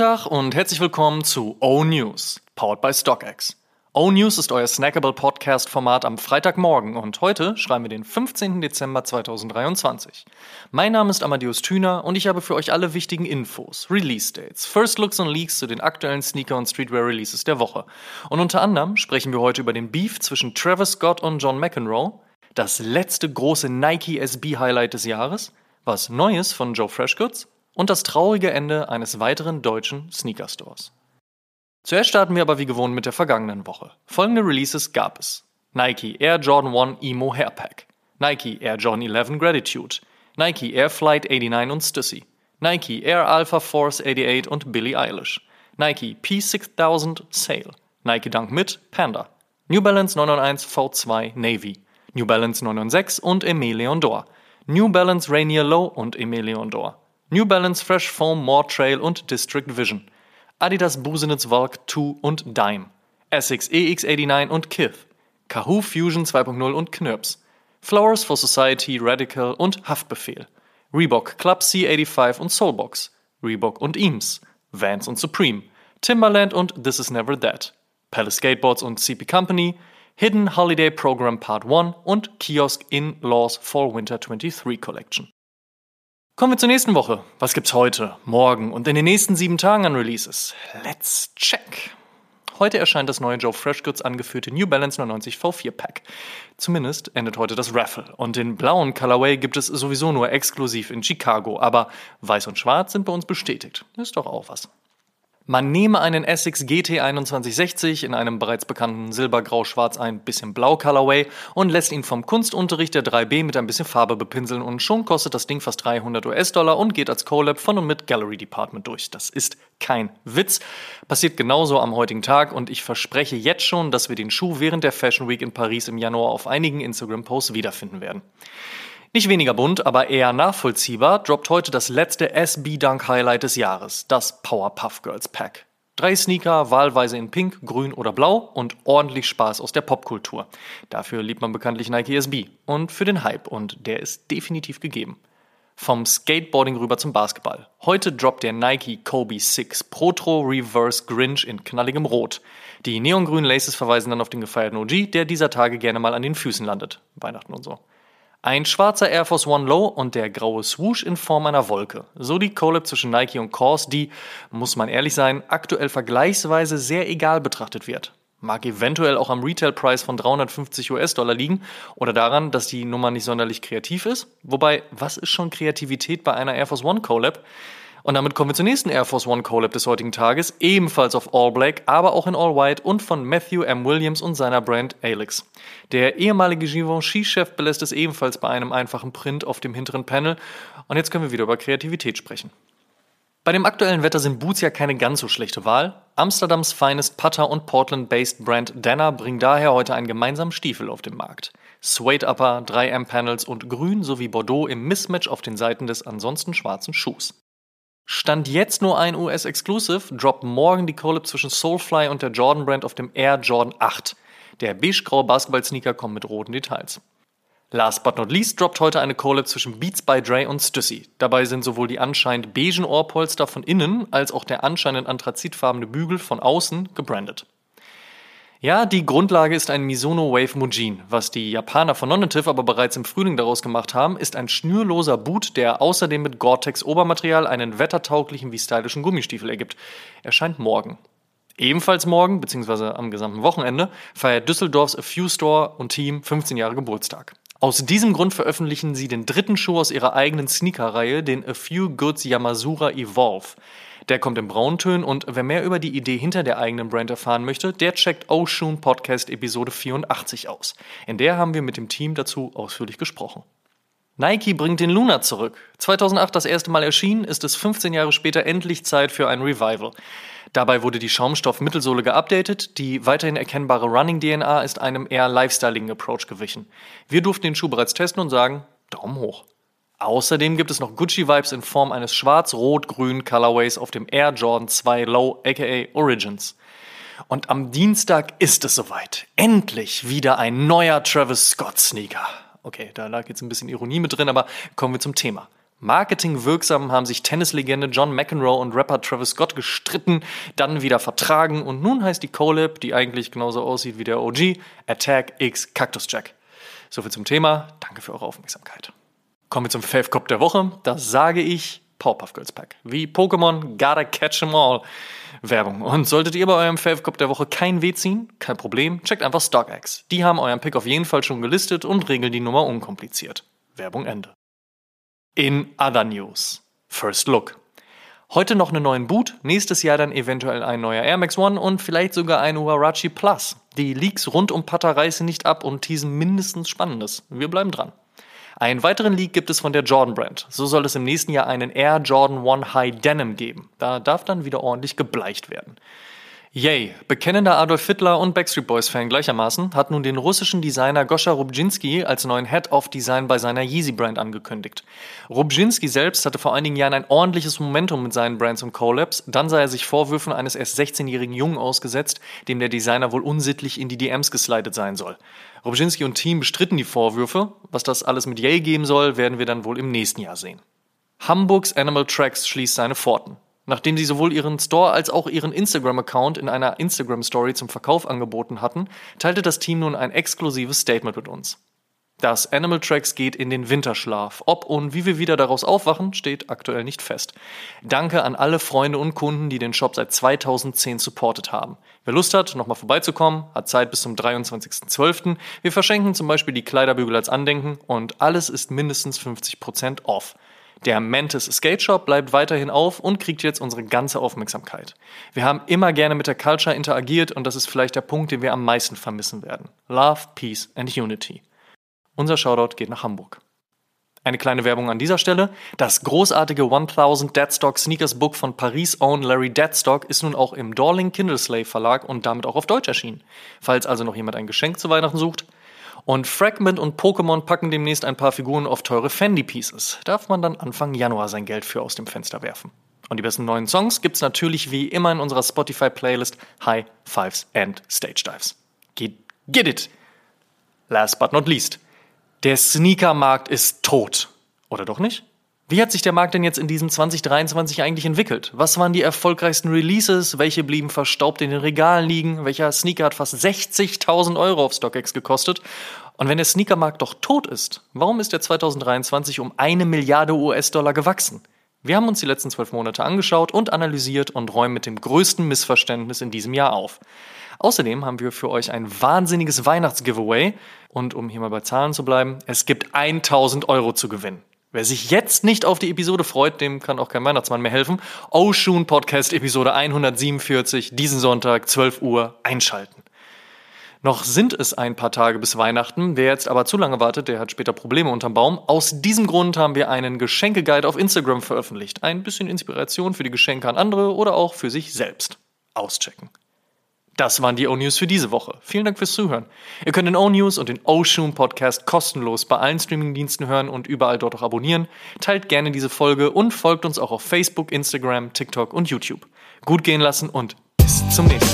Tag und herzlich willkommen zu O News, powered by StockX. O News ist euer snackable Podcast-Format am Freitagmorgen und heute schreiben wir den 15. Dezember 2023. Mein Name ist Amadeus Thüner und ich habe für euch alle wichtigen Infos, Release-Dates, First Looks und Leaks zu den aktuellen Sneaker- und Streetwear-Releases der Woche. Und unter anderem sprechen wir heute über den Beef zwischen Travis Scott und John McEnroe, das letzte große Nike SB-Highlight des Jahres, was Neues von Joe Freshgoods und das traurige Ende eines weiteren deutschen Sneaker-Stores. Zuerst starten wir aber wie gewohnt mit der vergangenen Woche. Folgende Releases gab es. Nike Air Jordan 1 Emo Hairpack, Nike Air Jordan 11 Gratitude, Nike Air Flight 89 und Stussy, Nike Air Alpha Force 88 und Billie Eilish, Nike P6000 Sale, Nike Dunk Mid Panda, New Balance 991 V2 Navy, New Balance 996 und Emelion Dor, New Balance Rainier Low und Emelion Dor, New Balance Fresh Foam More Trail und District Vision, Adidas Busenitz Valk 2 und Dime, Essex EX89 und Kith, Kahoo Fusion 2.0 und Knirps, Flowers for Society Radical und Haftbefehl, Reebok Club C85 und Soulbox, Reebok und Eames, Vans und Supreme, Timberland und This Is Never That, Palace Skateboards und CP Company, Hidden Holiday Program Part 1 und Kiosk in Laws Fall Winter 23 Collection. Kommen wir zur nächsten Woche. Was gibt's heute, morgen und in den nächsten sieben Tagen an Releases? Let's check. Heute erscheint das neue Joe Freshgoods angeführte New Balance 99 V4 Pack. Zumindest endet heute das Raffle. Und den blauen Colorway gibt es sowieso nur exklusiv in Chicago. Aber weiß und schwarz sind bei uns bestätigt. Ist doch auch was. Man nehme einen Essex GT 2160 in einem bereits bekannten Silbergrau-Schwarz ein bisschen Blau Colorway und lässt ihn vom Kunstunterricht der 3B mit ein bisschen Farbe bepinseln und schon kostet das Ding fast 300 US-Dollar und geht als Collab von und mit Gallery Department durch. Das ist kein Witz. Passiert genauso am heutigen Tag und ich verspreche jetzt schon, dass wir den Schuh während der Fashion Week in Paris im Januar auf einigen Instagram-Posts wiederfinden werden. Nicht weniger bunt, aber eher nachvollziehbar, droppt heute das letzte SB Dunk Highlight des Jahres, das Powerpuff Girls Pack. Drei Sneaker, wahlweise in Pink, Grün oder Blau und ordentlich Spaß aus der Popkultur. Dafür liebt man bekanntlich Nike SB und für den Hype und der ist definitiv gegeben. Vom Skateboarding rüber zum Basketball. Heute droppt der Nike Kobe 6 Protro Reverse Grinch in knalligem Rot. Die neongrünen Laces verweisen dann auf den gefeierten OG, der dieser Tage gerne mal an den Füßen landet. Weihnachten und so. Ein schwarzer Air Force One Low und der graue Swoosh in Form einer Wolke. So die Collab zwischen Nike und Kors, die, muss man ehrlich sein, aktuell vergleichsweise sehr egal betrachtet wird. Mag eventuell auch am Retailpreis von 350 US-Dollar liegen oder daran, dass die Nummer nicht sonderlich kreativ ist. Wobei, was ist schon Kreativität bei einer Air Force One Collab? Und damit kommen wir zur nächsten Air Force One Collab des heutigen Tages, ebenfalls auf All Black, aber auch in All White und von Matthew M. Williams und seiner Brand Alix. Der ehemalige Givenchy-Chef belässt es ebenfalls bei einem einfachen Print auf dem hinteren Panel. Und jetzt können wir wieder über Kreativität sprechen. Bei dem aktuellen Wetter sind Boots ja keine ganz so schlechte Wahl. Amsterdams Finest Putter und Portland-based Brand Danner bringen daher heute einen gemeinsamen Stiefel auf den Markt. Suede Upper, 3M-Panels und Grün sowie Bordeaux im Mismatch auf den Seiten des ansonsten schwarzen Schuhs. Stand jetzt nur ein US-Exclusive, droppt morgen die Collab zwischen Soulfly und der Jordan Brand auf dem Air Jordan 8. Der beigegraue Basketball-Sneaker kommt mit roten Details. Last but not least droppt heute eine Collab zwischen Beats by Dre und Stussy. Dabei sind sowohl die anscheinend beigen Ohrpolster von innen als auch der anscheinend anthrazitfarbene Bügel von außen gebrandet. Ja, die Grundlage ist ein Misono Wave Mujin. Was die Japaner von Nonative aber bereits im Frühling daraus gemacht haben, ist ein schnürloser Boot, der außerdem mit Gore-Tex Obermaterial einen wettertauglichen wie stylischen Gummistiefel ergibt. Erscheint morgen. Ebenfalls morgen, beziehungsweise am gesamten Wochenende, feiert Düsseldorfs A Few Store und Team 15 Jahre Geburtstag. Aus diesem Grund veröffentlichen sie den dritten Schuh aus ihrer eigenen Sneaker-Reihe, den A Few Goods Yamazura Evolve. Der kommt in Brauntönen und wer mehr über die Idee hinter der eigenen Brand erfahren möchte, der checkt Oshun Podcast Episode 84 aus. In der haben wir mit dem Team dazu ausführlich gesprochen. Nike bringt den Luna zurück. 2008 das erste Mal erschienen, ist es 15 Jahre später endlich Zeit für ein Revival. Dabei wurde die Schaumstoff-Mittelsohle geupdatet, die weiterhin erkennbare Running-DNA ist einem eher lifestyling-Approach gewichen. Wir durften den Schuh bereits testen und sagen, Daumen hoch. Außerdem gibt es noch Gucci-Vibes in Form eines schwarz-rot-grünen Colorways auf dem Air Jordan 2 Low aka Origins. Und am Dienstag ist es soweit. Endlich wieder ein neuer Travis Scott Sneaker. Okay, da lag jetzt ein bisschen Ironie mit drin, aber kommen wir zum Thema. Marketingwirksam haben sich Tennislegende John McEnroe und Rapper Travis Scott gestritten, dann wieder vertragen und nun heißt die Collab, die eigentlich genauso aussieht wie der OG, Attack X Cactus Jack. Soviel zum Thema. Danke für eure Aufmerksamkeit. Kommen wir zum Fave Cop der Woche. Das sage ich Powerpuff Girls Pack. Wie Pokémon, gotta catch 'em all. Werbung. Und solltet ihr bei eurem Fave Cop der Woche kein Weh ziehen, kein Problem, checkt einfach StockX. Die haben euren Pick auf jeden Fall schon gelistet und regeln die Nummer unkompliziert. Werbung Ende. In other news. First Look. Heute noch einen neuen Boot, nächstes Jahr dann eventuell ein neuer Air Max One und vielleicht sogar ein Huarachi Plus. Die Leaks rund um Pata reißen nicht ab und teasen mindestens Spannendes. Wir bleiben dran. Einen weiteren Leak gibt es von der Jordan Brand. So soll es im nächsten Jahr einen Air Jordan 1 High Denim geben. Da darf dann wieder ordentlich gebleicht werden. Yay, bekennender Adolf Hitler und Backstreet Boys Fan gleichermaßen hat nun den russischen Designer Goscha Rubczynski als neuen Head of Design bei seiner Yeezy Brand angekündigt. Rubczynski selbst hatte vor einigen Jahren ein ordentliches Momentum mit seinen Brands und Collabs, dann sei er sich Vorwürfen eines erst 16-jährigen Jungen ausgesetzt, dem der Designer wohl unsittlich in die DMs geslidet sein soll. Rubczynski und Team bestritten die Vorwürfe, was das alles mit Yay geben soll, werden wir dann wohl im nächsten Jahr sehen. Hamburgs Animal Tracks schließt seine Pforten. Nachdem sie sowohl ihren Store als auch ihren Instagram-Account in einer Instagram-Story zum Verkauf angeboten hatten, teilte das Team nun ein exklusives Statement mit uns. Das Animal Tracks geht in den Winterschlaf. Ob und wie wir wieder daraus aufwachen, steht aktuell nicht fest. Danke an alle Freunde und Kunden, die den Shop seit 2010 supportet haben. Wer Lust hat, nochmal vorbeizukommen, hat Zeit bis zum 23.12. Wir verschenken zum Beispiel die Kleiderbügel als Andenken und alles ist mindestens 50% off. Der Mantis Skate Shop bleibt weiterhin auf und kriegt jetzt unsere ganze Aufmerksamkeit. Wir haben immer gerne mit der Culture interagiert und das ist vielleicht der Punkt, den wir am meisten vermissen werden. Love, Peace and Unity. Unser Shoutout geht nach Hamburg. Eine kleine Werbung an dieser Stelle. Das großartige 1000 Deadstock Sneakers Book von Paris Own Larry Deadstock ist nun auch im Dorling Kindleslave Verlag und damit auch auf Deutsch erschienen. Falls also noch jemand ein Geschenk zu Weihnachten sucht, und Fragment und Pokémon packen demnächst ein paar Figuren auf teure Fendi Pieces. Darf man dann Anfang Januar sein Geld für aus dem Fenster werfen. Und die besten neuen Songs gibt's natürlich wie immer in unserer Spotify-Playlist High Fives and Stage Dives. Get, get it! Last but not least. Der Sneakermarkt ist tot. Oder doch nicht? Wie hat sich der Markt denn jetzt in diesem 2023 eigentlich entwickelt? Was waren die erfolgreichsten Releases? Welche blieben verstaubt in den Regalen liegen? Welcher Sneaker hat fast 60.000 Euro auf StockX gekostet? Und wenn der Sneakermarkt doch tot ist, warum ist er 2023 um eine Milliarde US-Dollar gewachsen? Wir haben uns die letzten zwölf Monate angeschaut und analysiert und räumen mit dem größten Missverständnis in diesem Jahr auf. Außerdem haben wir für euch ein wahnsinniges Weihnachtsgiveaway. Und um hier mal bei Zahlen zu bleiben, es gibt 1000 Euro zu gewinnen. Wer sich jetzt nicht auf die Episode freut, dem kann auch kein Weihnachtsmann mehr helfen. Oshun Podcast Episode 147, diesen Sonntag, 12 Uhr, einschalten. Noch sind es ein paar Tage bis Weihnachten. Wer jetzt aber zu lange wartet, der hat später Probleme unterm Baum. Aus diesem Grund haben wir einen Geschenkeguide auf Instagram veröffentlicht. Ein bisschen Inspiration für die Geschenke an andere oder auch für sich selbst. Auschecken. Das waren die O-News für diese Woche. Vielen Dank fürs Zuhören. Ihr könnt den O-News und den O-Shoom Podcast kostenlos bei allen Streamingdiensten hören und überall dort auch abonnieren. Teilt gerne diese Folge und folgt uns auch auf Facebook, Instagram, TikTok und YouTube. Gut gehen lassen und bis zum nächsten Mal.